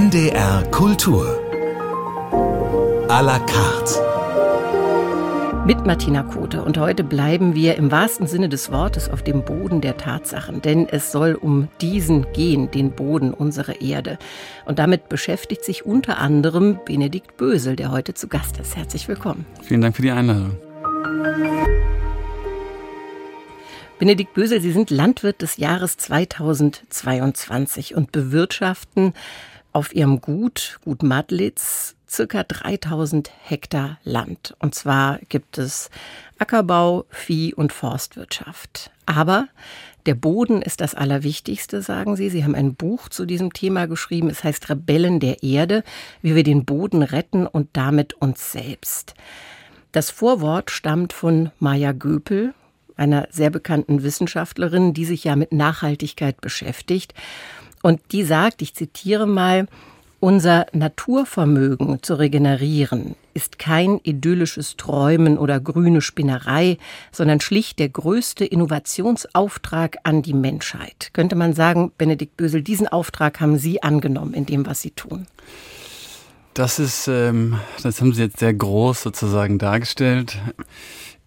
NDR Kultur. À la carte. Mit Martina Kote. Und heute bleiben wir im wahrsten Sinne des Wortes auf dem Boden der Tatsachen. Denn es soll um diesen gehen, den Boden unserer Erde. Und damit beschäftigt sich unter anderem Benedikt Bösel, der heute zu Gast ist. Herzlich willkommen. Vielen Dank für die Einladung. Benedikt Bösel, Sie sind Landwirt des Jahres 2022 und bewirtschaften auf Ihrem Gut, Gut Madlitz, circa 3000 Hektar Land. Und zwar gibt es Ackerbau, Vieh- und Forstwirtschaft. Aber der Boden ist das Allerwichtigste, sagen Sie. Sie haben ein Buch zu diesem Thema geschrieben. Es heißt Rebellen der Erde, wie wir den Boden retten und damit uns selbst. Das Vorwort stammt von Maya Göpel, einer sehr bekannten Wissenschaftlerin, die sich ja mit Nachhaltigkeit beschäftigt. Und die sagt, ich zitiere mal, unser Naturvermögen zu regenerieren ist kein idyllisches Träumen oder grüne Spinnerei, sondern schlicht der größte Innovationsauftrag an die Menschheit. Könnte man sagen, Benedikt Bösel, diesen Auftrag haben Sie angenommen in dem, was Sie tun? Das ist, ähm, das haben Sie jetzt sehr groß sozusagen dargestellt.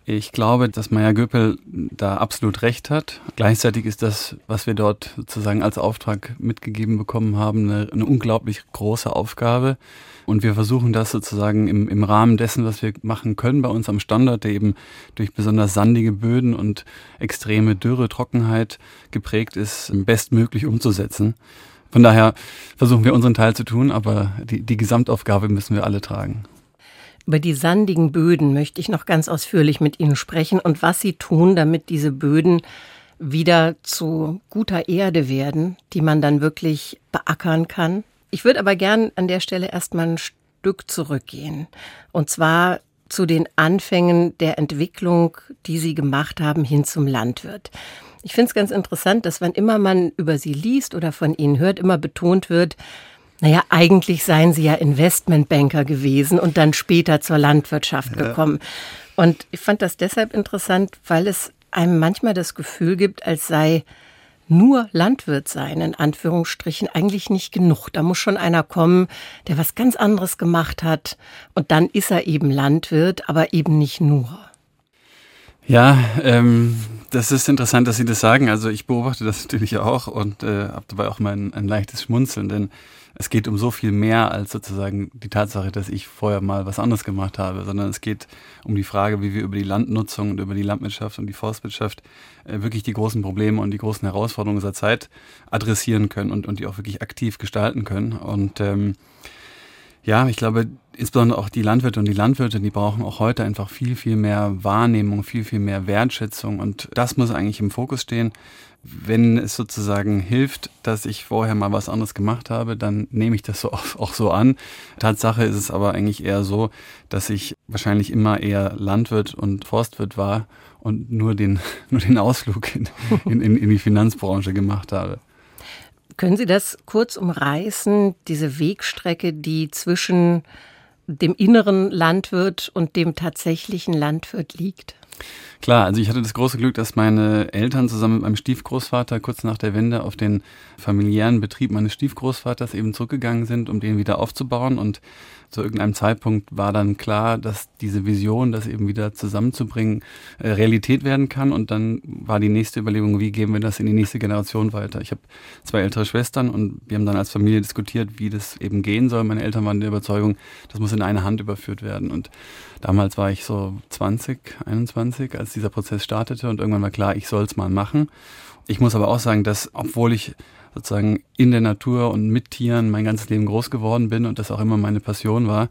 Ich glaube, dass Maya Göpel da absolut recht hat. Gleichzeitig ist das, was wir dort sozusagen als Auftrag mitgegeben bekommen haben, eine, eine unglaublich große Aufgabe. Und wir versuchen das sozusagen im, im Rahmen dessen, was wir machen können bei uns am Standort, der eben durch besonders sandige Böden und extreme Dürre, Trockenheit geprägt ist, bestmöglich umzusetzen. Von daher versuchen wir unseren Teil zu tun, aber die, die Gesamtaufgabe müssen wir alle tragen. Über die sandigen Böden möchte ich noch ganz ausführlich mit Ihnen sprechen und was Sie tun, damit diese Böden wieder zu guter Erde werden, die man dann wirklich beackern kann. Ich würde aber gern an der Stelle erstmal ein Stück zurückgehen. Und zwar zu den Anfängen der Entwicklung, die Sie gemacht haben, hin zum Landwirt. Ich finde es ganz interessant, dass wann immer man über Sie liest oder von Ihnen hört, immer betont wird, naja, eigentlich seien Sie ja Investmentbanker gewesen und dann später zur Landwirtschaft gekommen. Ja. Und ich fand das deshalb interessant, weil es einem manchmal das Gefühl gibt, als sei nur Landwirt sein, in Anführungsstrichen, eigentlich nicht genug. Da muss schon einer kommen, der was ganz anderes gemacht hat. Und dann ist er eben Landwirt, aber eben nicht nur. Ja, ähm, das ist interessant, dass Sie das sagen. Also ich beobachte das natürlich auch und äh, habe dabei auch mal ein, ein leichtes Schmunzeln, denn es geht um so viel mehr als sozusagen die Tatsache, dass ich vorher mal was anderes gemacht habe, sondern es geht um die Frage, wie wir über die Landnutzung und über die Landwirtschaft und die Forstwirtschaft äh, wirklich die großen Probleme und die großen Herausforderungen unserer Zeit adressieren können und, und die auch wirklich aktiv gestalten können. Und ähm, ja, ich glaube, insbesondere auch die Landwirte und die Landwirte, die brauchen auch heute einfach viel, viel mehr Wahrnehmung, viel, viel mehr Wertschätzung. Und das muss eigentlich im Fokus stehen. Wenn es sozusagen hilft, dass ich vorher mal was anderes gemacht habe, dann nehme ich das so auch, auch so an. Tatsache ist es aber eigentlich eher so, dass ich wahrscheinlich immer eher Landwirt und Forstwirt war und nur den, nur den Ausflug in, in, in die Finanzbranche gemacht habe. Können Sie das kurz umreißen, diese Wegstrecke, die zwischen dem inneren Landwirt und dem tatsächlichen Landwirt liegt? Klar, also ich hatte das große Glück, dass meine Eltern zusammen mit meinem Stiefgroßvater kurz nach der Wende auf den familiären Betrieb meines Stiefgroßvaters eben zurückgegangen sind, um den wieder aufzubauen. Und zu irgendeinem Zeitpunkt war dann klar, dass diese Vision, das eben wieder zusammenzubringen, äh, Realität werden kann. Und dann war die nächste Überlegung, wie geben wir das in die nächste Generation weiter? Ich habe zwei ältere Schwestern und wir haben dann als Familie diskutiert, wie das eben gehen soll. Meine Eltern waren der Überzeugung, das muss in eine Hand überführt werden. Und damals war ich so 20, 21, als dieser Prozess startete und irgendwann war klar, ich soll es mal machen. Ich muss aber auch sagen, dass obwohl ich sozusagen in der Natur und mit Tieren mein ganzes Leben groß geworden bin und das auch immer meine Passion war,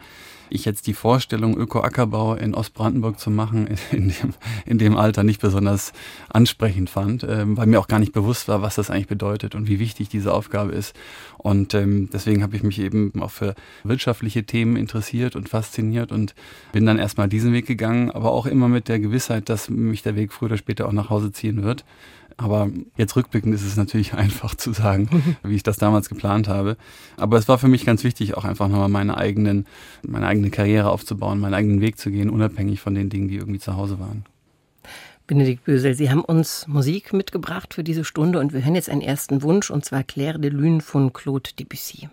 ich jetzt die Vorstellung, Öko-Ackerbau in Ostbrandenburg zu machen, in dem, in dem Alter nicht besonders ansprechend fand, ähm, weil mir auch gar nicht bewusst war, was das eigentlich bedeutet und wie wichtig diese Aufgabe ist. Und ähm, deswegen habe ich mich eben auch für wirtschaftliche Themen interessiert und fasziniert und bin dann erstmal diesen Weg gegangen, aber auch immer mit der Gewissheit, dass mich der Weg früher oder später auch nach Hause ziehen wird. Aber jetzt rückblickend ist es natürlich einfach zu sagen, wie ich das damals geplant habe. Aber es war für mich ganz wichtig, auch einfach nochmal meine eigenen, meine eigene Karriere aufzubauen, meinen eigenen Weg zu gehen, unabhängig von den Dingen, die irgendwie zu Hause waren. Benedikt Bösel, Sie haben uns Musik mitgebracht für diese Stunde und wir hören jetzt einen ersten Wunsch und zwar Claire de Lune von Claude Debussy.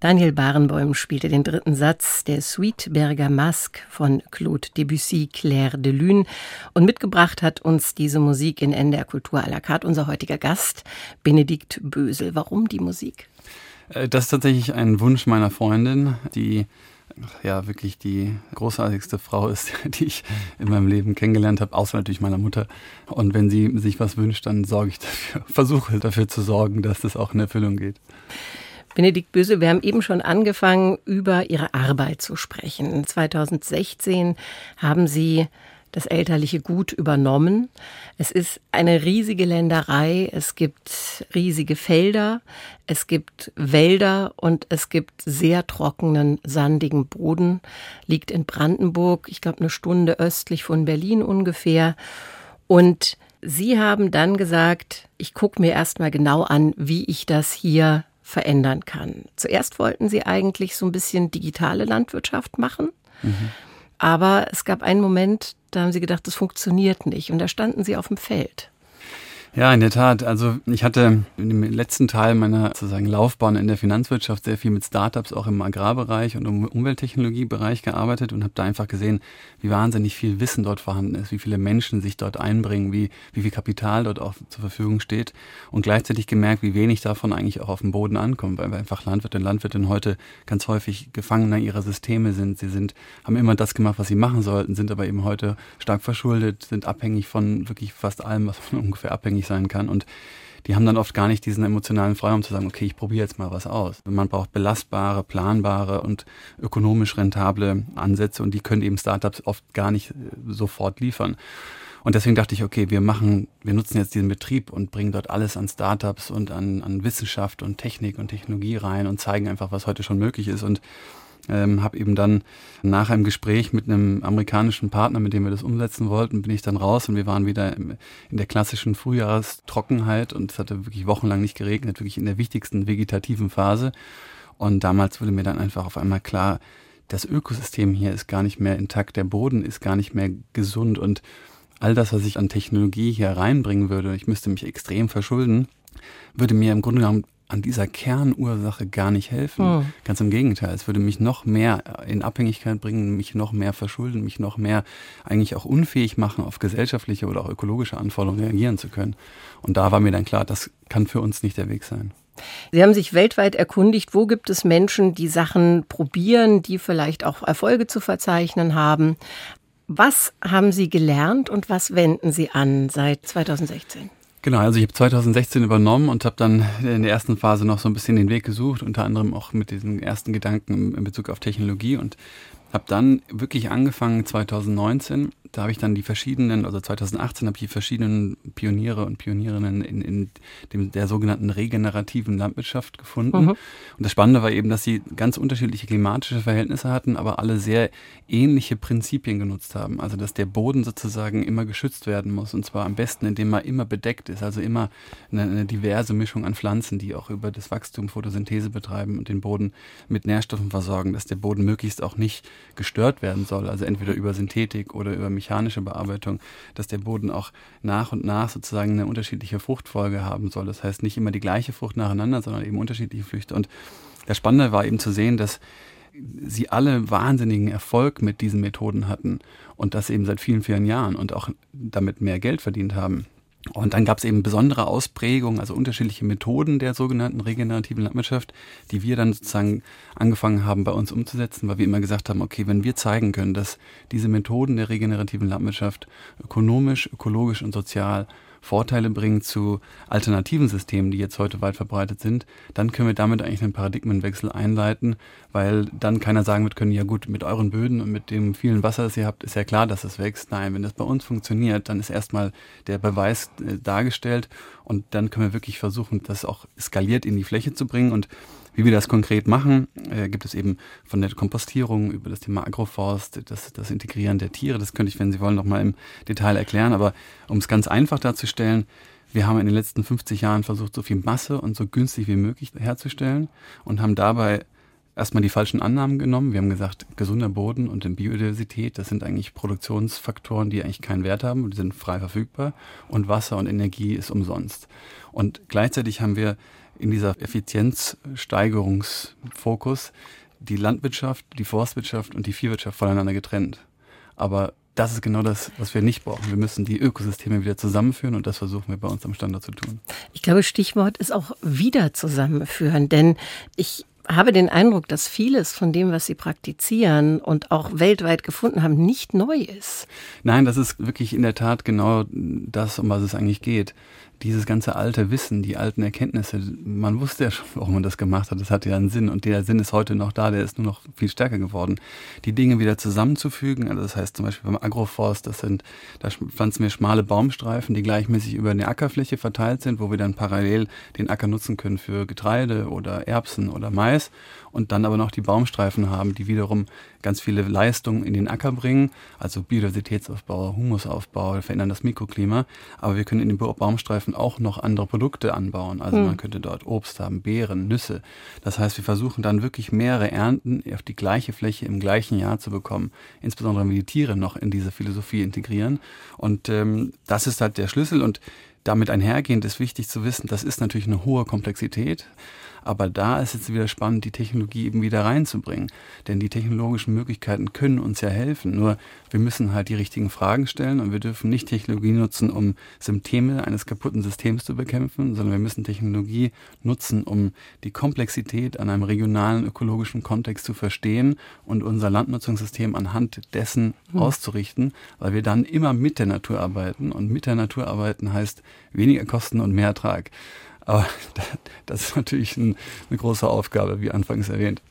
Daniel Barenboim spielte den dritten Satz der Suite Berger Masque von Claude Debussy Claire de Lune und mitgebracht hat uns diese Musik in NDR Kultur à la carte unser heutiger Gast Benedikt Bösel. Warum die Musik? Äh, das ist tatsächlich ein Wunsch meiner Freundin, die ja wirklich die großartigste Frau ist, die ich in meinem Leben kennengelernt habe, außer natürlich meiner Mutter. Und wenn sie sich was wünscht, dann sorge ich dafür, versuche dafür zu sorgen, dass das auch in Erfüllung geht. Benedikt Böse, wir haben eben schon angefangen, über Ihre Arbeit zu sprechen. 2016 haben Sie das elterliche Gut übernommen. Es ist eine riesige Länderei, es gibt riesige Felder, es gibt Wälder und es gibt sehr trockenen, sandigen Boden. Liegt in Brandenburg, ich glaube eine Stunde östlich von Berlin ungefähr. Und Sie haben dann gesagt, ich gucke mir erstmal genau an, wie ich das hier verändern kann. Zuerst wollten Sie eigentlich so ein bisschen digitale Landwirtschaft machen. Mhm. Aber es gab einen Moment, da haben sie gedacht, das funktioniert nicht. Und da standen sie auf dem Feld. Ja, in der Tat. Also ich hatte im letzten Teil meiner sozusagen Laufbahn in der Finanzwirtschaft sehr viel mit Startups auch im Agrarbereich und im Umwelttechnologiebereich gearbeitet und habe da einfach gesehen, wie wahnsinnig viel Wissen dort vorhanden ist, wie viele Menschen sich dort einbringen, wie, wie viel Kapital dort auch zur Verfügung steht und gleichzeitig gemerkt, wie wenig davon eigentlich auch auf dem Boden ankommt, weil einfach Landwirte und Landwirtinnen heute ganz häufig Gefangener ihrer Systeme sind. Sie sind, haben immer das gemacht, was sie machen sollten, sind aber eben heute stark verschuldet, sind abhängig von wirklich fast allem, was man ungefähr abhängig abhängig sein kann und die haben dann oft gar nicht diesen emotionalen Freiraum zu sagen, okay, ich probiere jetzt mal was aus. Man braucht belastbare, planbare und ökonomisch rentable Ansätze und die können eben Startups oft gar nicht äh, sofort liefern. Und deswegen dachte ich, okay, wir machen, wir nutzen jetzt diesen Betrieb und bringen dort alles an Startups und an, an Wissenschaft und Technik und Technologie rein und zeigen einfach, was heute schon möglich ist. Und ähm, habe eben dann nach einem Gespräch mit einem amerikanischen Partner, mit dem wir das umsetzen wollten, bin ich dann raus und wir waren wieder in der klassischen Frühjahrstrockenheit und es hatte wirklich wochenlang nicht geregnet, wirklich in der wichtigsten vegetativen Phase. Und damals wurde mir dann einfach auf einmal klar, das Ökosystem hier ist gar nicht mehr intakt, der Boden ist gar nicht mehr gesund und all das, was ich an Technologie hier reinbringen würde, ich müsste mich extrem verschulden, würde mir im Grunde genommen an dieser Kernursache gar nicht helfen. Mhm. Ganz im Gegenteil, es würde mich noch mehr in Abhängigkeit bringen, mich noch mehr verschulden, mich noch mehr eigentlich auch unfähig machen, auf gesellschaftliche oder auch ökologische Anforderungen reagieren zu können. Und da war mir dann klar, das kann für uns nicht der Weg sein. Sie haben sich weltweit erkundigt, wo gibt es Menschen, die Sachen probieren, die vielleicht auch Erfolge zu verzeichnen haben. Was haben Sie gelernt und was wenden Sie an seit 2016? Genau, also ich habe 2016 übernommen und habe dann in der ersten Phase noch so ein bisschen den Weg gesucht, unter anderem auch mit diesen ersten Gedanken in Bezug auf Technologie und habe dann wirklich angefangen 2019 da habe ich dann die verschiedenen, also 2018 habe ich die verschiedenen Pioniere und Pionierinnen in, in dem, der sogenannten regenerativen Landwirtschaft gefunden. Mhm. Und das Spannende war eben, dass sie ganz unterschiedliche klimatische Verhältnisse hatten, aber alle sehr ähnliche Prinzipien genutzt haben. Also dass der Boden sozusagen immer geschützt werden muss und zwar am besten, indem er immer bedeckt ist, also immer eine, eine diverse Mischung an Pflanzen, die auch über das Wachstum Photosynthese betreiben und den Boden mit Nährstoffen versorgen, dass der Boden möglichst auch nicht gestört werden soll, also entweder über Synthetik oder über mechanische Bearbeitung, dass der Boden auch nach und nach sozusagen eine unterschiedliche Fruchtfolge haben soll. Das heißt nicht immer die gleiche Frucht nacheinander, sondern eben unterschiedliche Früchte. Und das Spannende war eben zu sehen, dass sie alle wahnsinnigen Erfolg mit diesen Methoden hatten und das eben seit vielen, vielen Jahren und auch damit mehr Geld verdient haben. Und dann gab es eben besondere Ausprägungen, also unterschiedliche Methoden der sogenannten regenerativen Landwirtschaft, die wir dann sozusagen angefangen haben bei uns umzusetzen, weil wir immer gesagt haben, okay, wenn wir zeigen können, dass diese Methoden der regenerativen Landwirtschaft ökonomisch, ökologisch und sozial Vorteile bringen zu alternativen Systemen, die jetzt heute weit verbreitet sind, dann können wir damit eigentlich einen Paradigmenwechsel einleiten, weil dann keiner sagen wird können, ja gut, mit euren Böden und mit dem vielen Wasser, das ihr habt, ist ja klar, dass es wächst. Nein, wenn das bei uns funktioniert, dann ist erstmal der Beweis äh, dargestellt und dann können wir wirklich versuchen, das auch skaliert in die Fläche zu bringen und wie wir das konkret machen, äh, gibt es eben von der Kompostierung über das Thema Agroforst, das, das Integrieren der Tiere. Das könnte ich, wenn Sie wollen, nochmal im Detail erklären. Aber um es ganz einfach darzustellen, wir haben in den letzten 50 Jahren versucht, so viel Masse und so günstig wie möglich herzustellen und haben dabei erstmal die falschen Annahmen genommen. Wir haben gesagt, gesunder Boden und Biodiversität, das sind eigentlich Produktionsfaktoren, die eigentlich keinen Wert haben und die sind frei verfügbar. Und Wasser und Energie ist umsonst. Und gleichzeitig haben wir in dieser Effizienzsteigerungsfokus die Landwirtschaft, die Forstwirtschaft und die Viehwirtschaft voneinander getrennt. Aber das ist genau das, was wir nicht brauchen. Wir müssen die Ökosysteme wieder zusammenführen und das versuchen wir bei uns am Standort zu tun. Ich glaube, Stichwort ist auch wieder zusammenführen, denn ich habe den Eindruck, dass vieles von dem, was Sie praktizieren und auch weltweit gefunden haben, nicht neu ist. Nein, das ist wirklich in der Tat genau das, um was es eigentlich geht dieses ganze alte Wissen, die alten Erkenntnisse, man wusste ja schon, warum man das gemacht hat, das hatte ja einen Sinn. Und der Sinn ist heute noch da, der ist nur noch viel stärker geworden. Die Dinge wieder zusammenzufügen, also das heißt zum Beispiel beim Agroforst, das sind, da pflanzen wir schmale Baumstreifen, die gleichmäßig über eine Ackerfläche verteilt sind, wo wir dann parallel den Acker nutzen können für Getreide oder Erbsen oder Mais und dann aber noch die Baumstreifen haben, die wiederum ganz viele Leistungen in den Acker bringen, also Biodiversitätsaufbau, Humusaufbau, verändern das Mikroklima. Aber wir können in den Baumstreifen auch noch andere Produkte anbauen. Also mhm. man könnte dort Obst haben, Beeren, Nüsse. Das heißt, wir versuchen dann wirklich mehrere Ernten auf die gleiche Fläche im gleichen Jahr zu bekommen. Insbesondere wenn wir die Tiere noch in diese Philosophie integrieren. Und ähm, das ist halt der Schlüssel und damit einhergehend ist wichtig zu wissen, das ist natürlich eine hohe Komplexität. Aber da ist jetzt wieder spannend, die Technologie eben wieder reinzubringen. Denn die technologischen Möglichkeiten können uns ja helfen. Nur wir müssen halt die richtigen Fragen stellen und wir dürfen nicht Technologie nutzen, um Symptome eines kaputten Systems zu bekämpfen, sondern wir müssen Technologie nutzen, um die Komplexität an einem regionalen ökologischen Kontext zu verstehen und unser Landnutzungssystem anhand dessen mhm. auszurichten, weil wir dann immer mit der Natur arbeiten und mit der Natur arbeiten heißt weniger Kosten und mehr Ertrag. Aber das ist natürlich ein, eine große Aufgabe, wie anfangs erwähnt.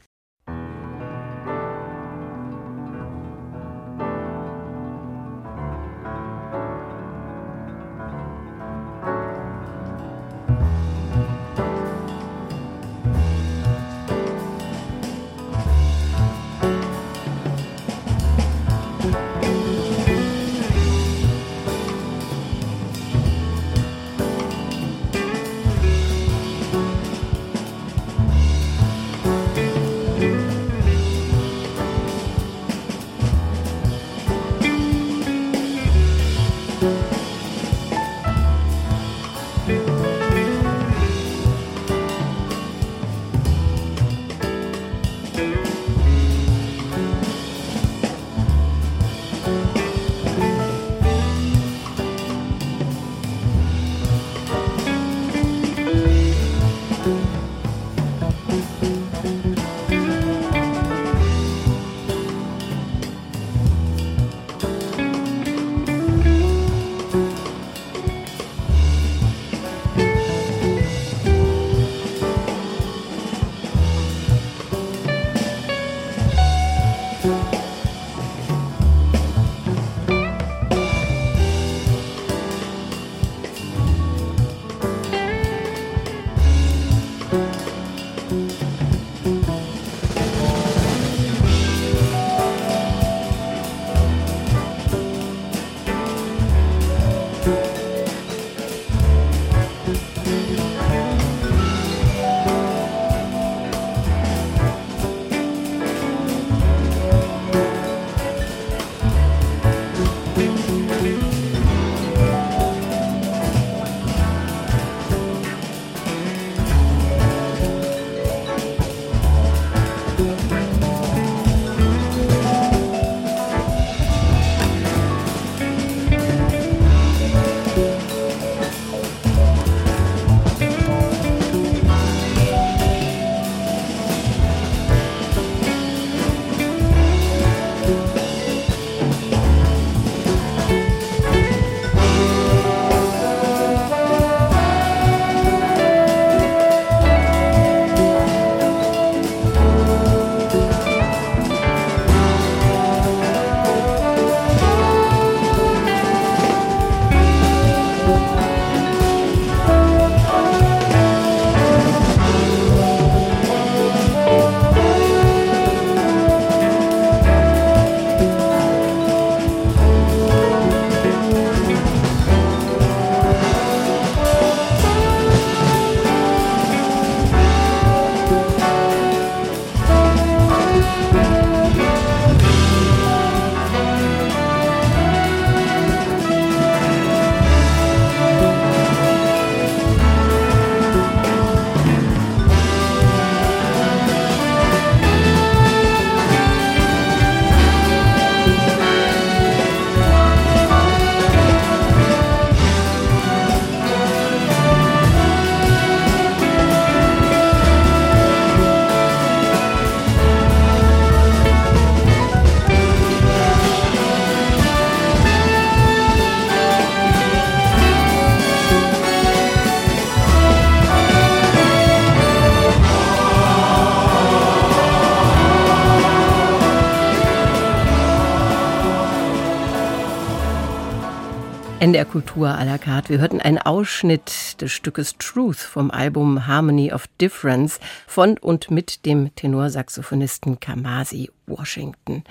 Kultur à la carte. Wir hörten einen Ausschnitt des Stückes Truth vom Album Harmony of Difference von und mit dem Tenorsaxophonisten Kamasi Washington.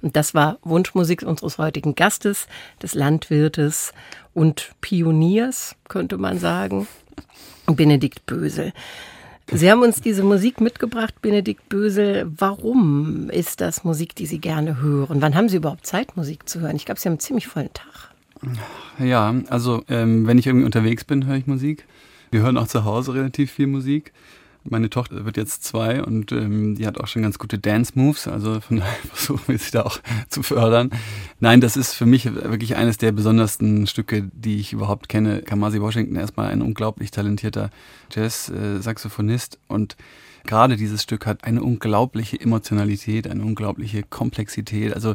Und das war Wunschmusik unseres heutigen Gastes, des Landwirtes und Pioniers, könnte man sagen, Benedikt Bösel. Sie haben uns diese Musik mitgebracht, Benedikt Bösel. Warum ist das Musik, die Sie gerne hören? Wann haben Sie überhaupt Zeit, Musik zu hören? Ich glaube, Sie haben einen ziemlich vollen Tag. Ja, also ähm, wenn ich irgendwie unterwegs bin, höre ich Musik. Wir hören auch zu Hause relativ viel Musik. Meine Tochter wird jetzt zwei und ähm, die hat auch schon ganz gute Dance-Moves, also von daher versuchen wir sie da auch zu fördern. Nein, das ist für mich wirklich eines der besondersten Stücke, die ich überhaupt kenne. Kamasi Washington, erstmal ein unglaublich talentierter Jazz-Saxophonist und gerade dieses Stück hat eine unglaubliche Emotionalität, eine unglaubliche Komplexität. Also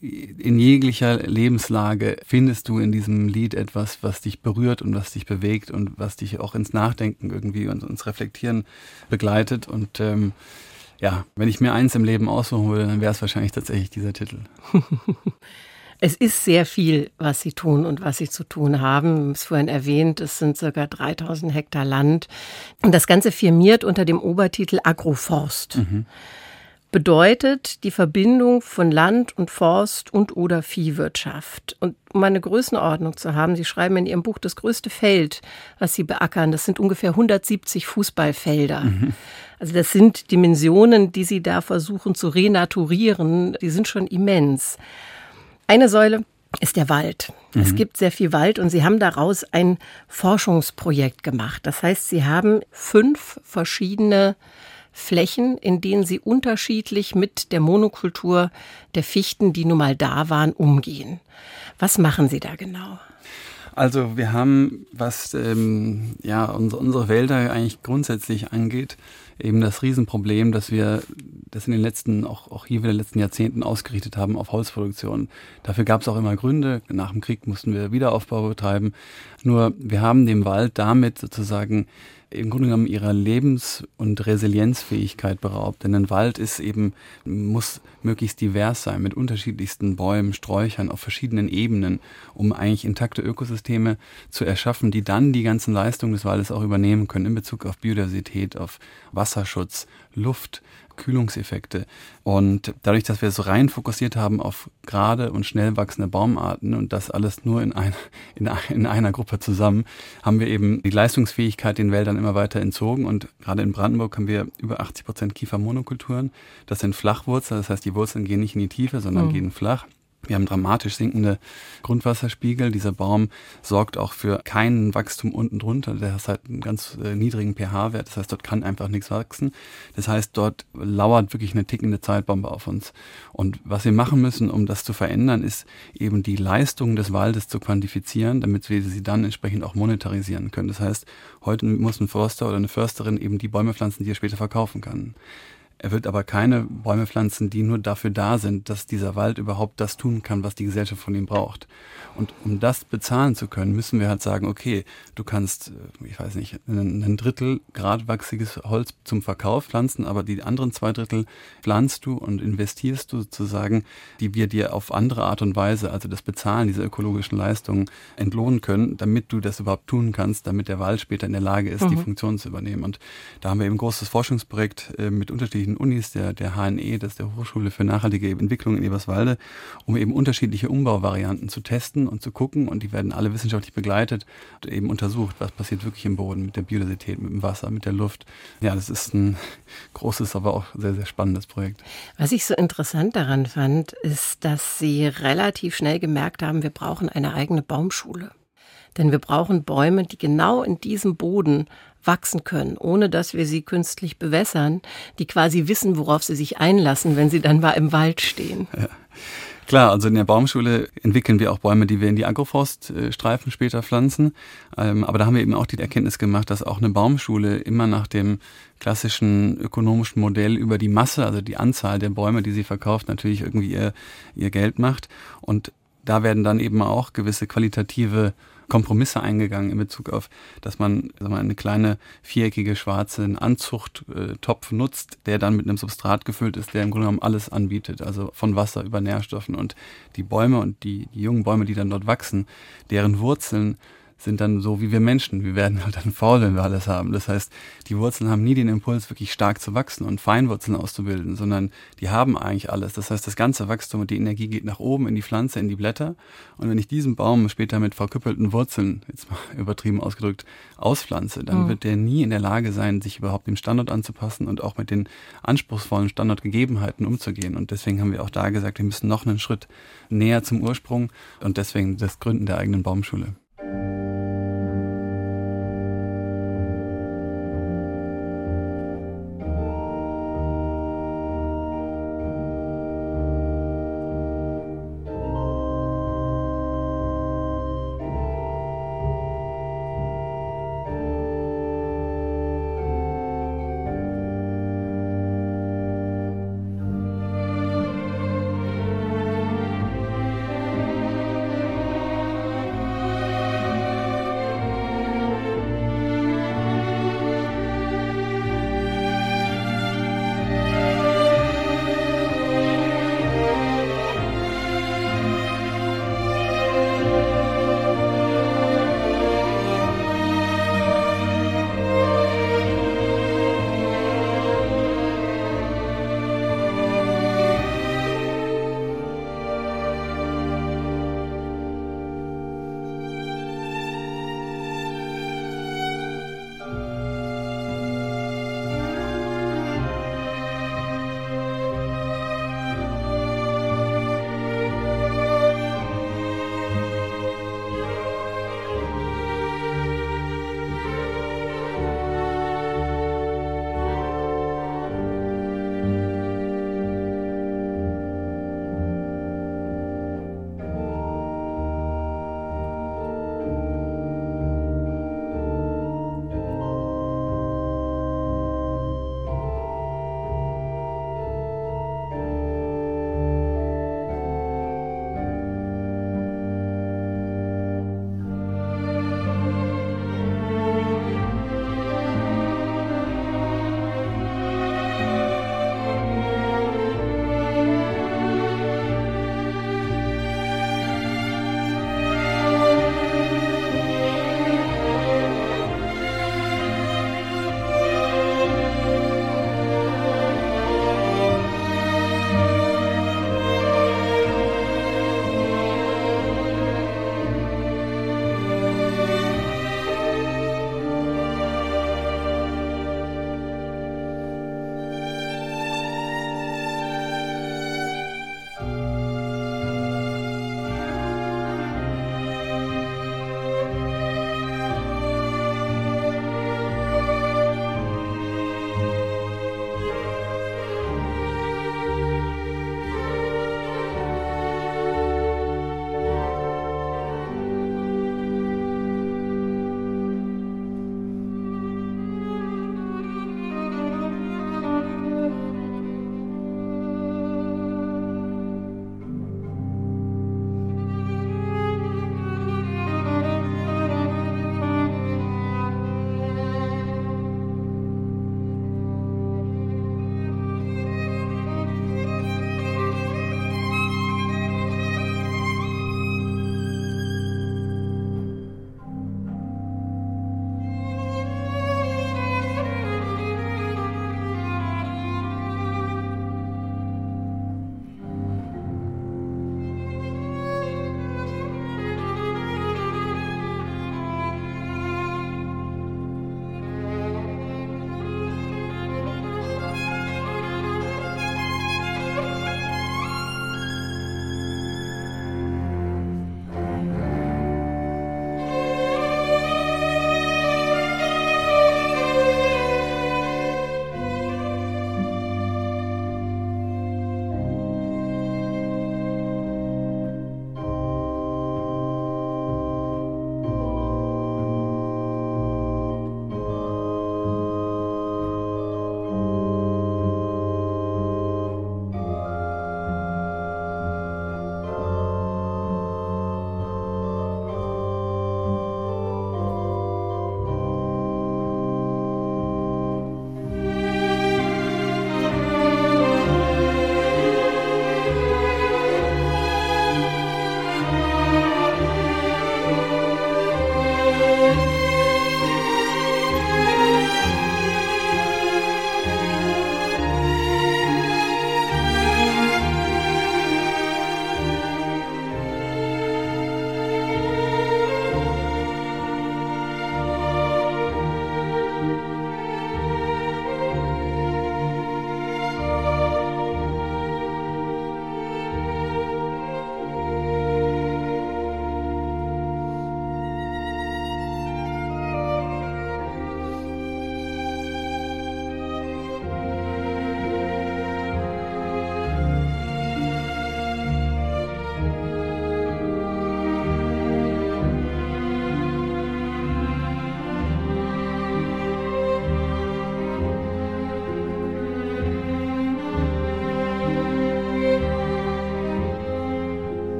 in jeglicher Lebenslage findest du in diesem Lied etwas, was dich berührt und was dich bewegt und was dich auch ins Nachdenken irgendwie und ins Reflektieren begleitet. Und ähm, ja, wenn ich mir eins im Leben aussuchen würde, dann wäre es wahrscheinlich tatsächlich dieser Titel. Es ist sehr viel, was Sie tun und was Sie zu tun haben. Wir haben es vorhin erwähnt, es sind circa 3000 Hektar Land. Und das Ganze firmiert unter dem Obertitel Agroforst. Mhm bedeutet die Verbindung von Land und Forst und oder Viehwirtschaft. Und um eine Größenordnung zu haben, Sie schreiben in Ihrem Buch, das größte Feld, was Sie beackern, das sind ungefähr 170 Fußballfelder. Mhm. Also das sind Dimensionen, die Sie da versuchen zu renaturieren, die sind schon immens. Eine Säule ist der Wald. Mhm. Es gibt sehr viel Wald und Sie haben daraus ein Forschungsprojekt gemacht. Das heißt, Sie haben fünf verschiedene Flächen, in denen sie unterschiedlich mit der Monokultur der Fichten, die nun mal da waren, umgehen. Was machen Sie da genau? Also wir haben, was ähm, ja unsere, unsere Wälder eigentlich grundsätzlich angeht, eben das Riesenproblem, dass wir das in den letzten, auch, auch hier wieder in den letzten Jahrzehnten ausgerichtet haben auf Holzproduktion. Dafür gab es auch immer Gründe. Nach dem Krieg mussten wir Wiederaufbau betreiben. Nur wir haben dem Wald damit sozusagen im Grunde genommen ihrer Lebens- und Resilienzfähigkeit beraubt. Denn ein Wald ist eben, muss möglichst divers sein mit unterschiedlichsten Bäumen, Sträuchern auf verschiedenen Ebenen, um eigentlich intakte Ökosysteme zu erschaffen, die dann die ganzen Leistungen des Waldes auch übernehmen können in Bezug auf Biodiversität, auf Wasserschutz, Luft, Kühlungseffekte. Und dadurch, dass wir so rein fokussiert haben auf gerade und schnell wachsende Baumarten und das alles nur in, ein, in, in einer Gruppe zusammen, haben wir eben die Leistungsfähigkeit den Wäldern immer weiter entzogen. Und gerade in Brandenburg haben wir über 80 Prozent Kiefermonokulturen. Das sind Flachwurzeln, das heißt, die Wurzeln gehen nicht in die Tiefe, sondern mhm. gehen flach. Wir haben dramatisch sinkende Grundwasserspiegel. Dieser Baum sorgt auch für kein Wachstum unten drunter. Der hat halt einen ganz äh, niedrigen pH-Wert. Das heißt, dort kann einfach nichts wachsen. Das heißt, dort lauert wirklich eine tickende Zeitbombe auf uns. Und was wir machen müssen, um das zu verändern, ist eben die Leistung des Waldes zu quantifizieren, damit wir sie dann entsprechend auch monetarisieren können. Das heißt, heute muss ein Förster oder eine Försterin eben die Bäume pflanzen, die er später verkaufen kann. Er wird aber keine Bäume pflanzen, die nur dafür da sind, dass dieser Wald überhaupt das tun kann, was die Gesellschaft von ihm braucht. Und um das bezahlen zu können, müssen wir halt sagen, okay, du kannst, äh, ich weiß nicht, ein Drittel gradwachsiges Holz zum Verkauf pflanzen, aber die anderen zwei Drittel pflanzt du und investierst du sozusagen, die wir dir auf andere Art und Weise, also das Bezahlen dieser ökologischen Leistungen, entlohnen können, damit du das überhaupt tun kannst, damit der Wald später in der Lage ist, mhm. die Funktion zu übernehmen. Und da haben wir eben ein großes Forschungsprojekt äh, mit unterschiedlichen Unis, der, der HNE, das ist der Hochschule für nachhaltige Entwicklung in Eberswalde, um eben unterschiedliche Umbauvarianten zu testen und zu gucken und die werden alle wissenschaftlich begleitet und eben untersucht, was passiert wirklich im Boden mit der Biodiversität, mit dem Wasser, mit der Luft. Ja, das ist ein großes, aber auch sehr, sehr spannendes Projekt. Was ich so interessant daran fand, ist, dass Sie relativ schnell gemerkt haben, wir brauchen eine eigene Baumschule. Denn wir brauchen Bäume, die genau in diesem Boden wachsen können, ohne dass wir sie künstlich bewässern, die quasi wissen, worauf sie sich einlassen, wenn sie dann mal im Wald stehen. Ja. Klar, also in der Baumschule entwickeln wir auch Bäume, die wir in die Agroforststreifen später pflanzen. Ähm, aber da haben wir eben auch die Erkenntnis gemacht, dass auch eine Baumschule immer nach dem klassischen ökonomischen Modell über die Masse, also die Anzahl der Bäume, die sie verkauft, natürlich irgendwie ihr, ihr Geld macht. Und da werden dann eben auch gewisse qualitative Kompromisse eingegangen in Bezug auf, dass man sagen wir, eine kleine viereckige schwarze Anzuchttopf nutzt, der dann mit einem Substrat gefüllt ist, der im Grunde genommen alles anbietet, also von Wasser über Nährstoffen. Und die Bäume und die, die jungen Bäume, die dann dort wachsen, deren Wurzeln sind dann so wie wir Menschen. Wir werden halt dann faul, wenn wir alles haben. Das heißt, die Wurzeln haben nie den Impuls, wirklich stark zu wachsen und Feinwurzeln auszubilden, sondern die haben eigentlich alles. Das heißt, das ganze Wachstum und die Energie geht nach oben in die Pflanze, in die Blätter. Und wenn ich diesen Baum später mit verküppelten Wurzeln, jetzt mal übertrieben ausgedrückt, auspflanze, dann mhm. wird der nie in der Lage sein, sich überhaupt dem Standort anzupassen und auch mit den anspruchsvollen Standortgegebenheiten umzugehen. Und deswegen haben wir auch da gesagt, wir müssen noch einen Schritt näher zum Ursprung und deswegen das Gründen der eigenen Baumschule.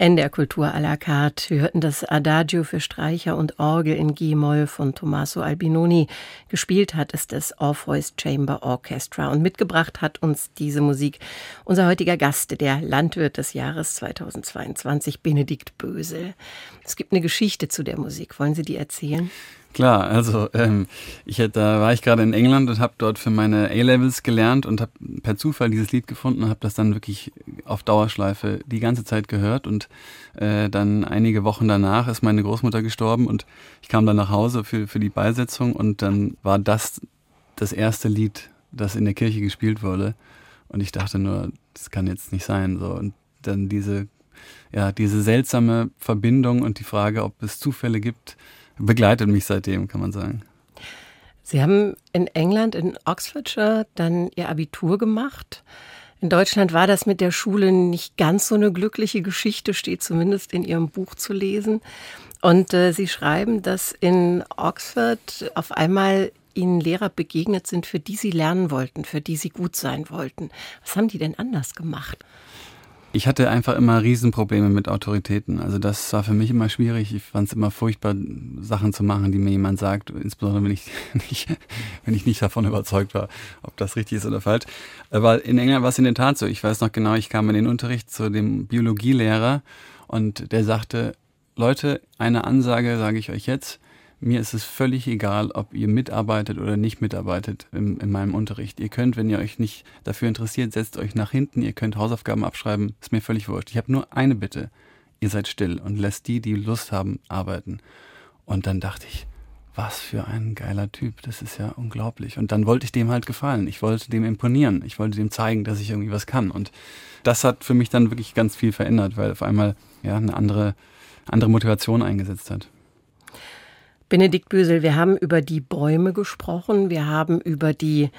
NDR Kultur à la carte. Wir hörten das Adagio für Streicher und Orgel in G-Moll von Tommaso Albinoni. Gespielt hat es das Orpheus Chamber Orchestra und mitgebracht hat uns diese Musik unser heutiger Gast, der Landwirt des Jahres 2022, Benedikt Bösel. Es gibt eine Geschichte zu der Musik. Wollen Sie die erzählen? Klar, also ähm, ich da war ich gerade in England und habe dort für meine A-Levels gelernt und habe per Zufall dieses Lied gefunden und habe das dann wirklich auf Dauerschleife die ganze Zeit gehört und äh, dann einige Wochen danach ist meine Großmutter gestorben und ich kam dann nach Hause für für die Beisetzung und dann war das das erste Lied, das in der Kirche gespielt wurde und ich dachte nur, das kann jetzt nicht sein so. Und dann diese ja diese seltsame Verbindung und die Frage, ob es Zufälle gibt begleitet mich seitdem, kann man sagen. Sie haben in England, in Oxfordshire, dann Ihr Abitur gemacht. In Deutschland war das mit der Schule nicht ganz so eine glückliche Geschichte, steht zumindest in Ihrem Buch zu lesen. Und äh, Sie schreiben, dass in Oxford auf einmal Ihnen Lehrer begegnet sind, für die Sie lernen wollten, für die Sie gut sein wollten. Was haben die denn anders gemacht? Ich hatte einfach immer Riesenprobleme mit Autoritäten. Also das war für mich immer schwierig. Ich fand es immer furchtbar, Sachen zu machen, die mir jemand sagt, insbesondere wenn ich nicht, wenn ich nicht davon überzeugt war, ob das richtig ist oder falsch. Aber in England war es in der Tat so. Ich weiß noch genau, ich kam in den Unterricht zu dem Biologielehrer und der sagte, Leute, eine Ansage sage ich euch jetzt. Mir ist es völlig egal, ob ihr mitarbeitet oder nicht mitarbeitet in, in, meinem Unterricht. Ihr könnt, wenn ihr euch nicht dafür interessiert, setzt euch nach hinten, ihr könnt Hausaufgaben abschreiben, ist mir völlig wurscht. Ich habe nur eine Bitte. Ihr seid still und lasst die, die Lust haben, arbeiten. Und dann dachte ich, was für ein geiler Typ, das ist ja unglaublich. Und dann wollte ich dem halt gefallen. Ich wollte dem imponieren. Ich wollte dem zeigen, dass ich irgendwie was kann. Und das hat für mich dann wirklich ganz viel verändert, weil auf einmal ja eine andere, andere Motivation eingesetzt hat. Benedikt Bösel, wir haben über die Bäume gesprochen, wir haben über die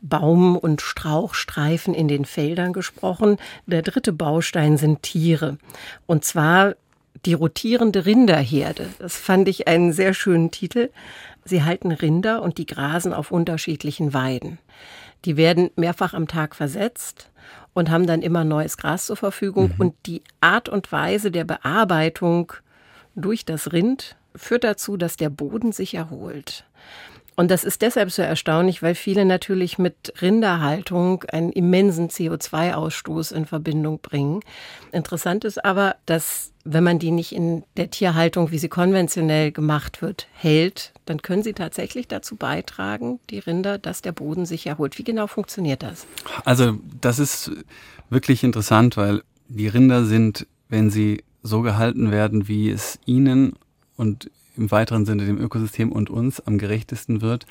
Baum- und Strauchstreifen in den Feldern gesprochen. Der dritte Baustein sind Tiere. Und zwar die rotierende Rinderherde. Das fand ich einen sehr schönen Titel. Sie halten Rinder und die grasen auf unterschiedlichen Weiden. Die werden mehrfach am Tag versetzt und haben dann immer neues Gras zur Verfügung. Mhm. Und die Art und Weise der Bearbeitung durch das Rind führt dazu, dass der Boden sich erholt. Und das ist deshalb so erstaunlich, weil viele natürlich mit Rinderhaltung einen immensen CO2-Ausstoß in Verbindung bringen. Interessant ist aber, dass wenn man die nicht in der Tierhaltung, wie sie konventionell gemacht wird, hält, dann können sie tatsächlich dazu beitragen, die Rinder, dass der Boden sich erholt. Wie genau funktioniert das? Also das ist wirklich interessant, weil die Rinder sind, wenn sie so gehalten werden, wie es ihnen und im weiteren Sinne dem Ökosystem und uns am gerechtesten wird,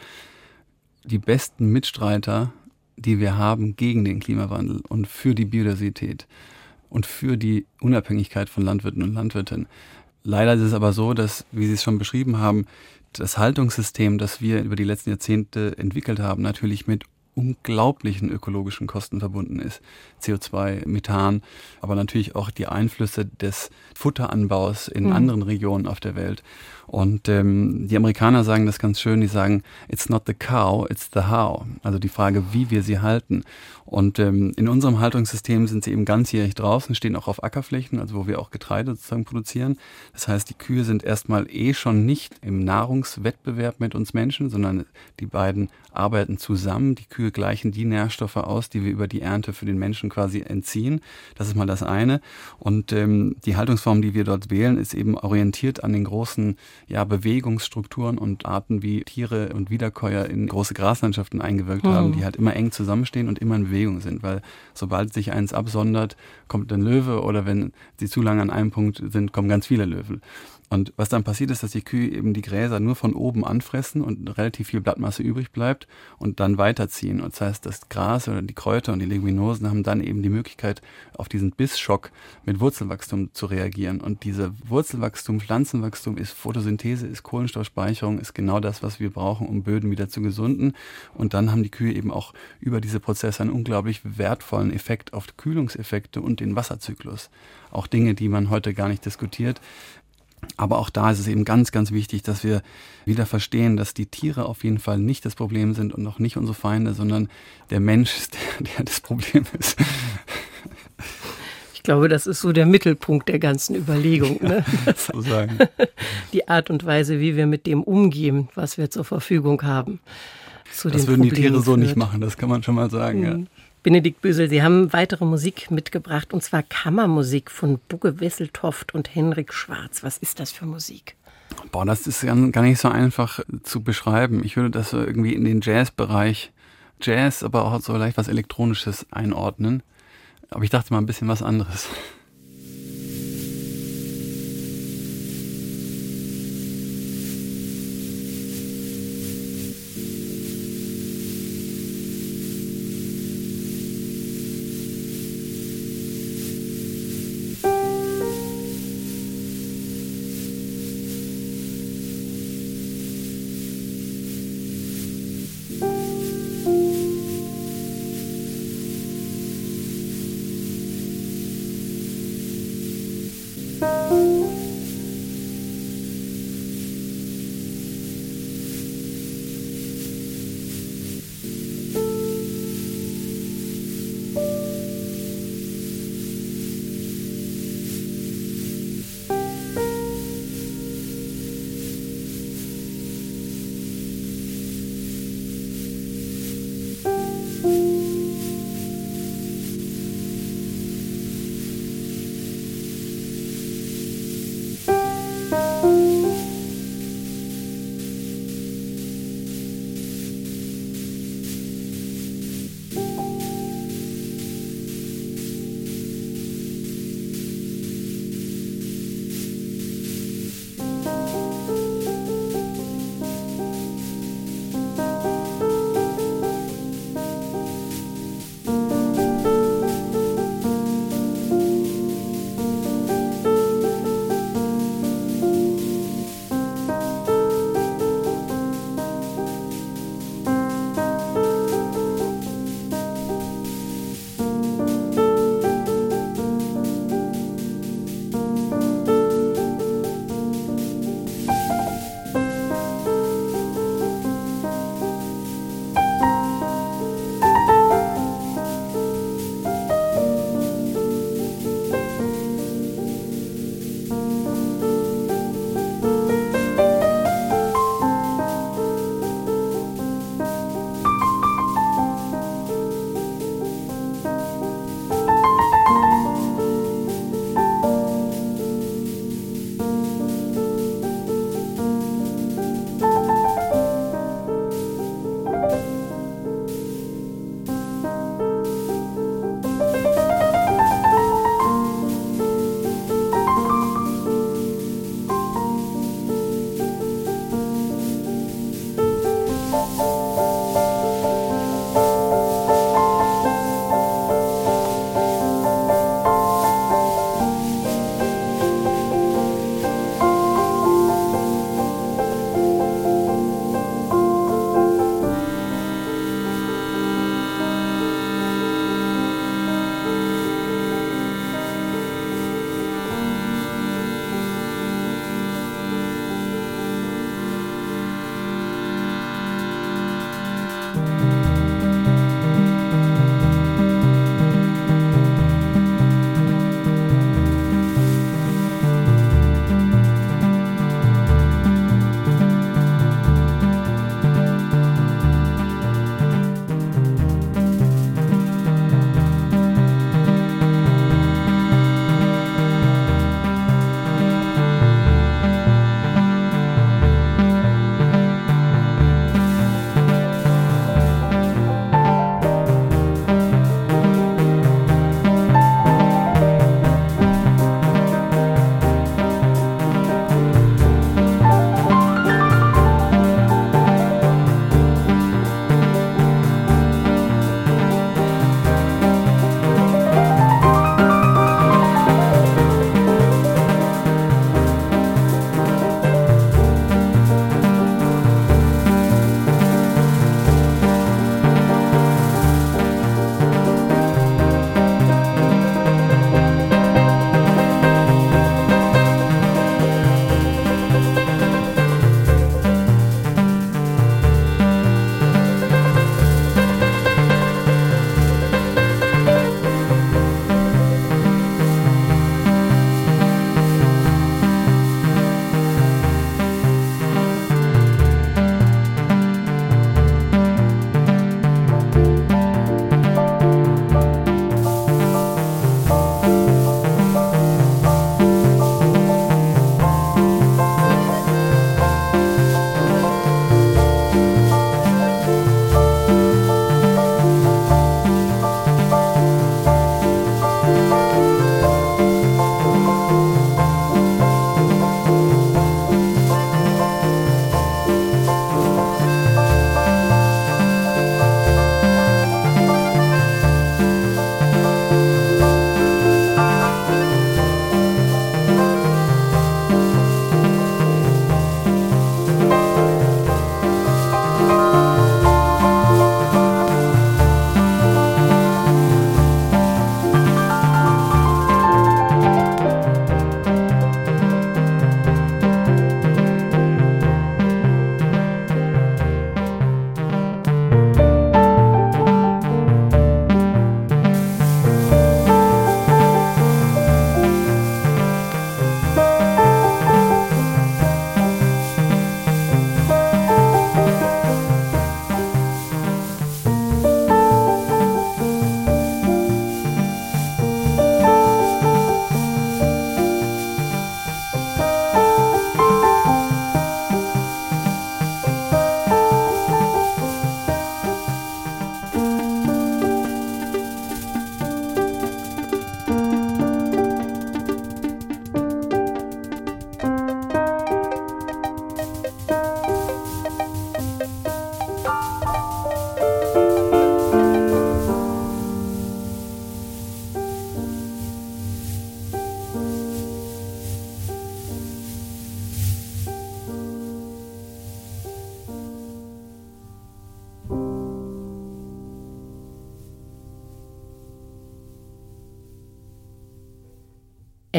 die besten Mitstreiter, die wir haben gegen den Klimawandel und für die Biodiversität und für die Unabhängigkeit von Landwirten und Landwirtinnen. Leider ist es aber so, dass, wie Sie es schon beschrieben haben, das Haltungssystem, das wir über die letzten Jahrzehnte entwickelt haben, natürlich mit unglaublichen ökologischen Kosten verbunden ist. CO2, Methan, aber natürlich auch die Einflüsse des Futteranbaus in mhm. anderen Regionen auf der Welt. Und ähm, die Amerikaner sagen das ganz schön, die sagen, it's not the cow, it's the how. Also die Frage, wie wir sie halten. Und ähm, in unserem Haltungssystem sind sie eben ganzjährig draußen, stehen auch auf Ackerflächen, also wo wir auch Getreide sozusagen produzieren. Das heißt, die Kühe sind erstmal eh schon nicht im Nahrungswettbewerb mit uns Menschen, sondern die beiden arbeiten zusammen. Die Kühe gleichen die Nährstoffe aus, die wir über die Ernte für den Menschen quasi entziehen. Das ist mal das eine. Und ähm, die Haltungsform, die wir dort wählen, ist eben orientiert an den großen ja, Bewegungsstrukturen und Arten, wie Tiere und Wiederkäuer in große Graslandschaften eingewirkt mhm. haben, die halt immer eng zusammenstehen und immer in Bewegung sind. Weil sobald sich eins absondert, kommt ein Löwe oder wenn sie zu lange an einem Punkt sind, kommen ganz viele Löwen. Und was dann passiert ist, dass die Kühe eben die Gräser nur von oben anfressen und relativ viel Blattmasse übrig bleibt und dann weiterziehen. Und das heißt, das Gras oder die Kräuter und die Leguminosen haben dann eben die Möglichkeit, auf diesen Bissschock mit Wurzelwachstum zu reagieren. Und diese Wurzelwachstum, Pflanzenwachstum ist Photosynthese, ist Kohlenstoffspeicherung, ist genau das, was wir brauchen, um Böden wieder zu gesunden. Und dann haben die Kühe eben auch über diese Prozesse einen unglaublich wertvollen Effekt auf Kühlungseffekte und den Wasserzyklus. Auch Dinge, die man heute gar nicht diskutiert. Aber auch da ist es eben ganz, ganz wichtig, dass wir wieder verstehen, dass die Tiere auf jeden Fall nicht das Problem sind und auch nicht unsere Feinde, sondern der Mensch ist der, der das Problem ist. glaube, das ist so der Mittelpunkt der ganzen Überlegung. Ne? sagen. Die Art und Weise, wie wir mit dem umgehen, was wir zur Verfügung haben. Zu das würden Problemen die Tiere so führt. nicht machen, das kann man schon mal sagen. Mhm. Ja. Benedikt Büsel, Sie haben weitere Musik mitgebracht, und zwar Kammermusik von Bugge Wesseltoft und Henrik Schwarz. Was ist das für Musik? Boah, das ist gar nicht so einfach zu beschreiben. Ich würde das irgendwie in den Jazzbereich, Jazz, aber auch so leicht was Elektronisches einordnen. Aber ich dachte mal ein bisschen was anderes.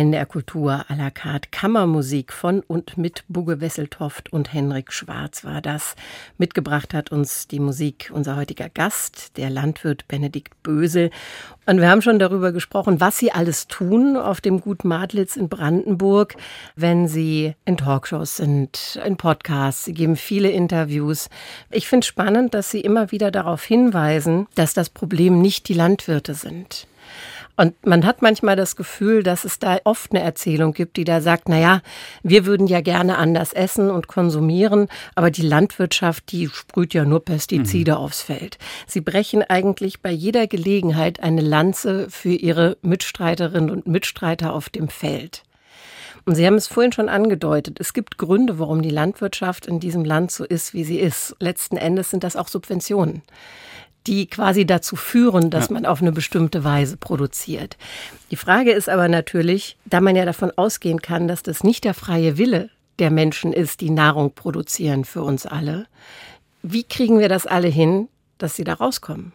NDR Kultur à la carte Kammermusik von und mit Bugge Wesseltoft und Henrik Schwarz war das. Mitgebracht hat uns die Musik unser heutiger Gast, der Landwirt Benedikt Bösel. Und wir haben schon darüber gesprochen, was Sie alles tun auf dem Gut Madlitz in Brandenburg, wenn Sie in Talkshows sind, in Podcasts. Sie geben viele Interviews. Ich finde spannend, dass Sie immer wieder darauf hinweisen, dass das Problem nicht die Landwirte sind. Und man hat manchmal das Gefühl, dass es da oft eine Erzählung gibt, die da sagt, na ja, wir würden ja gerne anders essen und konsumieren, aber die Landwirtschaft, die sprüht ja nur Pestizide mhm. aufs Feld. Sie brechen eigentlich bei jeder Gelegenheit eine Lanze für ihre Mitstreiterinnen und Mitstreiter auf dem Feld. Und Sie haben es vorhin schon angedeutet. Es gibt Gründe, warum die Landwirtschaft in diesem Land so ist, wie sie ist. Letzten Endes sind das auch Subventionen die quasi dazu führen, dass ja. man auf eine bestimmte Weise produziert. Die Frage ist aber natürlich, da man ja davon ausgehen kann, dass das nicht der freie Wille der Menschen ist, die Nahrung produzieren für uns alle, wie kriegen wir das alle hin, dass sie da rauskommen?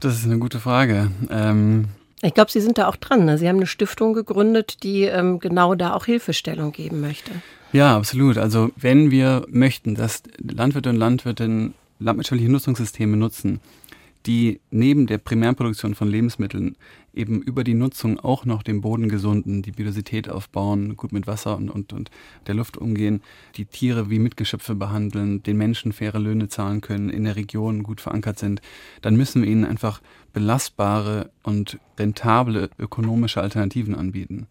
Das ist eine gute Frage. Ähm ich glaube, Sie sind da auch dran. Ne? Sie haben eine Stiftung gegründet, die ähm, genau da auch Hilfestellung geben möchte. Ja, absolut. Also wenn wir möchten, dass Landwirte und Landwirtinnen landwirtschaftliche Nutzungssysteme nutzen, die neben der Primärproduktion von Lebensmitteln eben über die Nutzung auch noch den Boden gesunden, die Biodiversität aufbauen, gut mit Wasser und, und, und der Luft umgehen, die Tiere wie Mitgeschöpfe behandeln, den Menschen faire Löhne zahlen können, in der Region gut verankert sind, dann müssen wir ihnen einfach belastbare und rentable ökonomische Alternativen anbieten.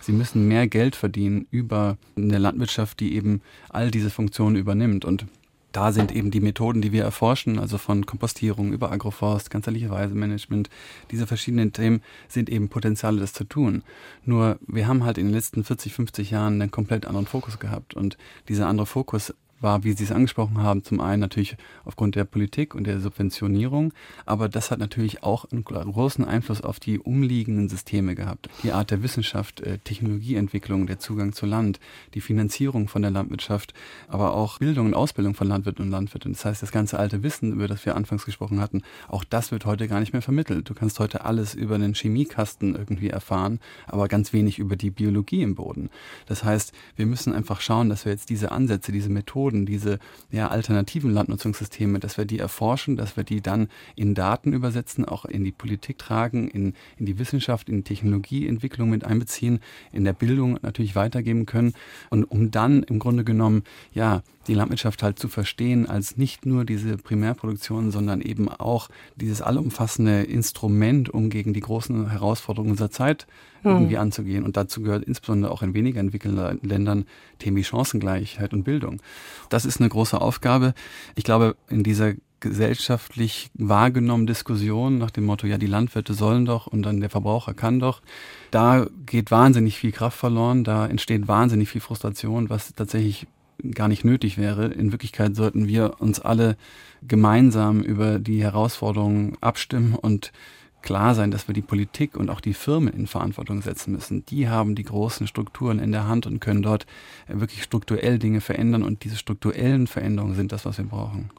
Sie müssen mehr Geld verdienen über eine Landwirtschaft, die eben all diese Funktionen übernimmt. Und da sind eben die Methoden, die wir erforschen, also von Kompostierung über Agroforst, ganzheitliche Weisemanagement, diese verschiedenen Themen sind eben Potenziale, das zu tun. Nur wir haben halt in den letzten 40, 50 Jahren einen komplett anderen Fokus gehabt und dieser andere Fokus war, wie Sie es angesprochen haben, zum einen natürlich aufgrund der Politik und der Subventionierung, aber das hat natürlich auch einen großen Einfluss auf die umliegenden Systeme gehabt. Die Art der Wissenschaft, äh, Technologieentwicklung, der Zugang zu Land, die Finanzierung von der Landwirtschaft, aber auch Bildung und Ausbildung von Landwirten und Landwirten. Das heißt, das ganze alte Wissen, über das wir anfangs gesprochen hatten, auch das wird heute gar nicht mehr vermittelt. Du kannst heute alles über einen Chemiekasten irgendwie erfahren, aber ganz wenig über die Biologie im Boden. Das heißt, wir müssen einfach schauen, dass wir jetzt diese Ansätze, diese Methoden, Methoden, diese ja, alternativen Landnutzungssysteme, dass wir die erforschen, dass wir die dann in Daten übersetzen, auch in die Politik tragen, in, in die Wissenschaft, in die Technologieentwicklung mit einbeziehen, in der Bildung natürlich weitergeben können. Und um dann im Grunde genommen ja die Landwirtschaft halt zu verstehen als nicht nur diese Primärproduktion, sondern eben auch dieses allumfassende Instrument, um gegen die großen Herausforderungen unserer Zeit hm. irgendwie anzugehen. Und dazu gehört insbesondere auch in weniger entwickelten Ländern Themen wie Chancengleichheit und Bildung. Das ist eine große Aufgabe. Ich glaube, in dieser gesellschaftlich wahrgenommenen Diskussion nach dem Motto, ja, die Landwirte sollen doch und dann der Verbraucher kann doch, da geht wahnsinnig viel Kraft verloren, da entsteht wahnsinnig viel Frustration, was tatsächlich gar nicht nötig wäre. In Wirklichkeit sollten wir uns alle gemeinsam über die Herausforderungen abstimmen und klar sein, dass wir die Politik und auch die Firmen in Verantwortung setzen müssen. Die haben die großen Strukturen in der Hand und können dort wirklich strukturell Dinge verändern und diese strukturellen Veränderungen sind das, was wir brauchen.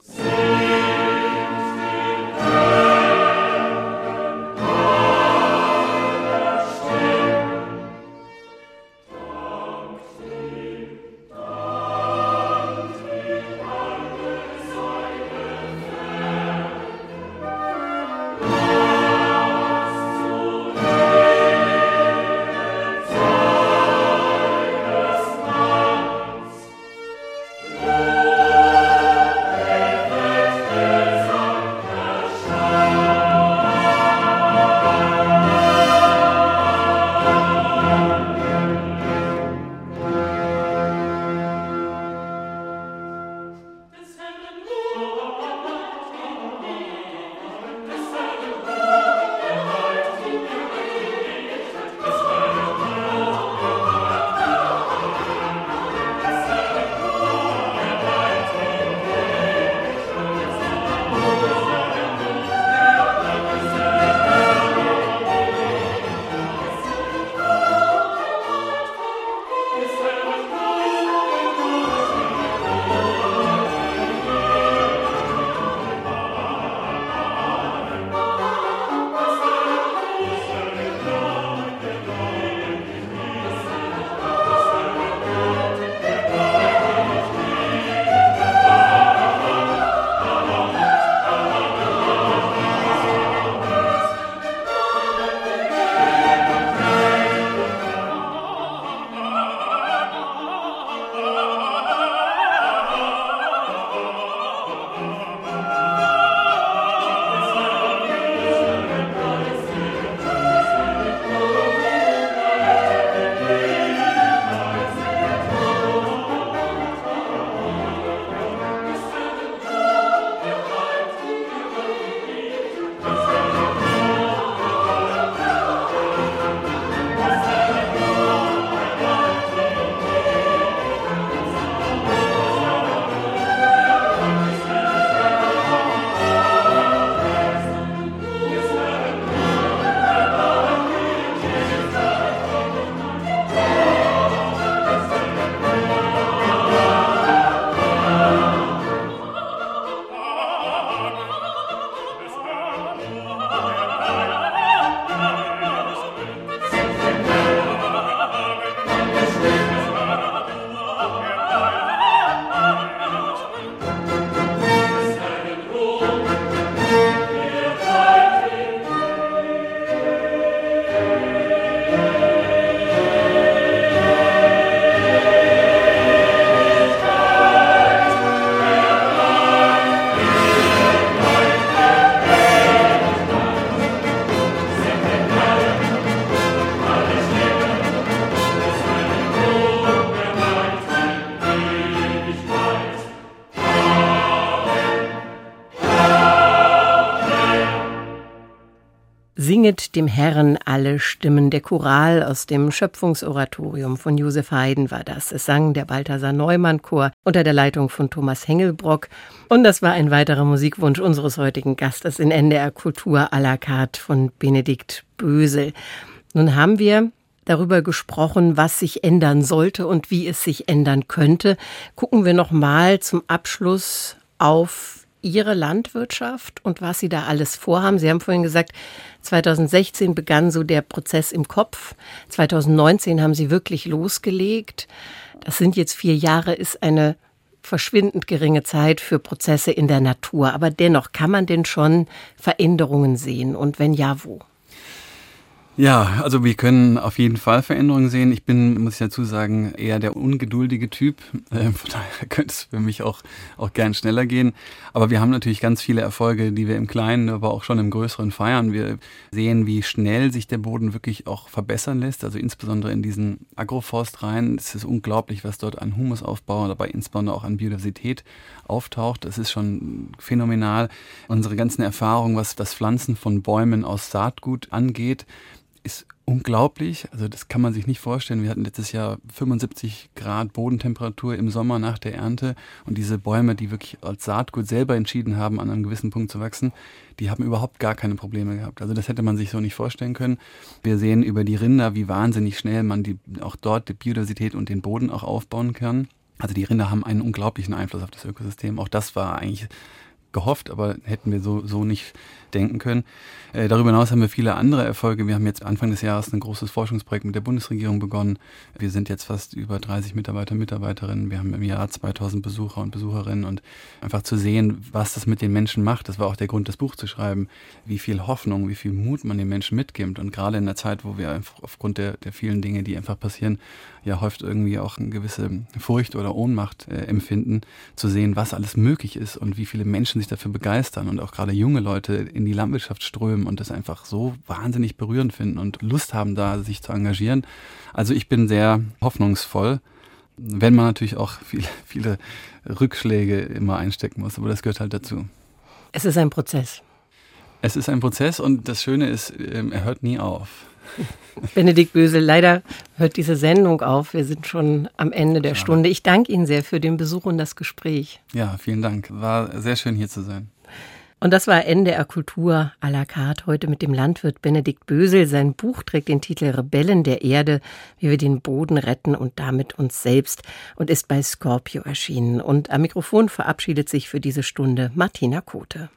Dem Herrn alle Stimmen. Der Choral aus dem Schöpfungsoratorium von Josef Haydn war das. Es sang der Balthasar Neumann Chor unter der Leitung von Thomas Hengelbrock. Und das war ein weiterer Musikwunsch unseres heutigen Gastes in NDR Kultur à la carte von Benedikt Bösel. Nun haben wir darüber gesprochen, was sich ändern sollte und wie es sich ändern könnte. Gucken wir noch mal zum Abschluss auf Ihre Landwirtschaft und was Sie da alles vorhaben. Sie haben vorhin gesagt, 2016 begann so der Prozess im Kopf. 2019 haben Sie wirklich losgelegt. Das sind jetzt vier Jahre, ist eine verschwindend geringe Zeit für Prozesse in der Natur. Aber dennoch, kann man denn schon Veränderungen sehen? Und wenn ja, wo? Ja, also wir können auf jeden Fall Veränderungen sehen. Ich bin, muss ich dazu sagen, eher der ungeduldige Typ. Ähm, von daher könnte es für mich auch, auch gern schneller gehen. Aber wir haben natürlich ganz viele Erfolge, die wir im Kleinen, aber auch schon im Größeren feiern. Wir sehen, wie schnell sich der Boden wirklich auch verbessern lässt. Also insbesondere in diesen Agroforst rein. Es ist unglaublich, was dort an Humusaufbau, aber insbesondere auch an Biodiversität auftaucht. Das ist schon phänomenal. Unsere ganzen Erfahrungen, was das Pflanzen von Bäumen aus Saatgut angeht, ist unglaublich. Also das kann man sich nicht vorstellen. Wir hatten letztes Jahr 75 Grad Bodentemperatur im Sommer nach der Ernte und diese Bäume, die wirklich als Saatgut selber entschieden haben, an einem gewissen Punkt zu wachsen, die haben überhaupt gar keine Probleme gehabt. Also das hätte man sich so nicht vorstellen können. Wir sehen über die Rinder, wie wahnsinnig schnell man die, auch dort die Biodiversität und den Boden auch aufbauen kann. Also die Rinder haben einen unglaublichen Einfluss auf das Ökosystem. Auch das war eigentlich gehofft, aber hätten wir so, so nicht denken können. Äh, darüber hinaus haben wir viele andere Erfolge. Wir haben jetzt Anfang des Jahres ein großes Forschungsprojekt mit der Bundesregierung begonnen. Wir sind jetzt fast über 30 Mitarbeiter, Mitarbeiterinnen. Wir haben im Jahr 2000 Besucher und Besucherinnen und einfach zu sehen, was das mit den Menschen macht. Das war auch der Grund, das Buch zu schreiben. Wie viel Hoffnung, wie viel Mut man den Menschen mitgibt. Und gerade in der Zeit, wo wir aufgrund der, der vielen Dinge, die einfach passieren, ja häufig irgendwie auch eine gewisse Furcht oder Ohnmacht äh, empfinden, zu sehen, was alles möglich ist und wie viele Menschen sich dafür begeistern und auch gerade junge Leute in die Landwirtschaft strömen und das einfach so wahnsinnig berührend finden und Lust haben, da sich zu engagieren. Also ich bin sehr hoffnungsvoll, wenn man natürlich auch viele, viele Rückschläge immer einstecken muss, aber das gehört halt dazu. Es ist ein Prozess. Es ist ein Prozess und das Schöne ist, ähm, er hört nie auf. Benedikt Bösel, leider hört diese Sendung auf. Wir sind schon am Ende der Schade. Stunde. Ich danke Ihnen sehr für den Besuch und das Gespräch. Ja, vielen Dank. War sehr schön hier zu sein. Und das war NDR Kultur à la carte heute mit dem Landwirt Benedikt Bösel. Sein Buch trägt den Titel Rebellen der Erde, wie wir den Boden retten und damit uns selbst und ist bei Scorpio erschienen. Und am Mikrofon verabschiedet sich für diese Stunde Martina Kote.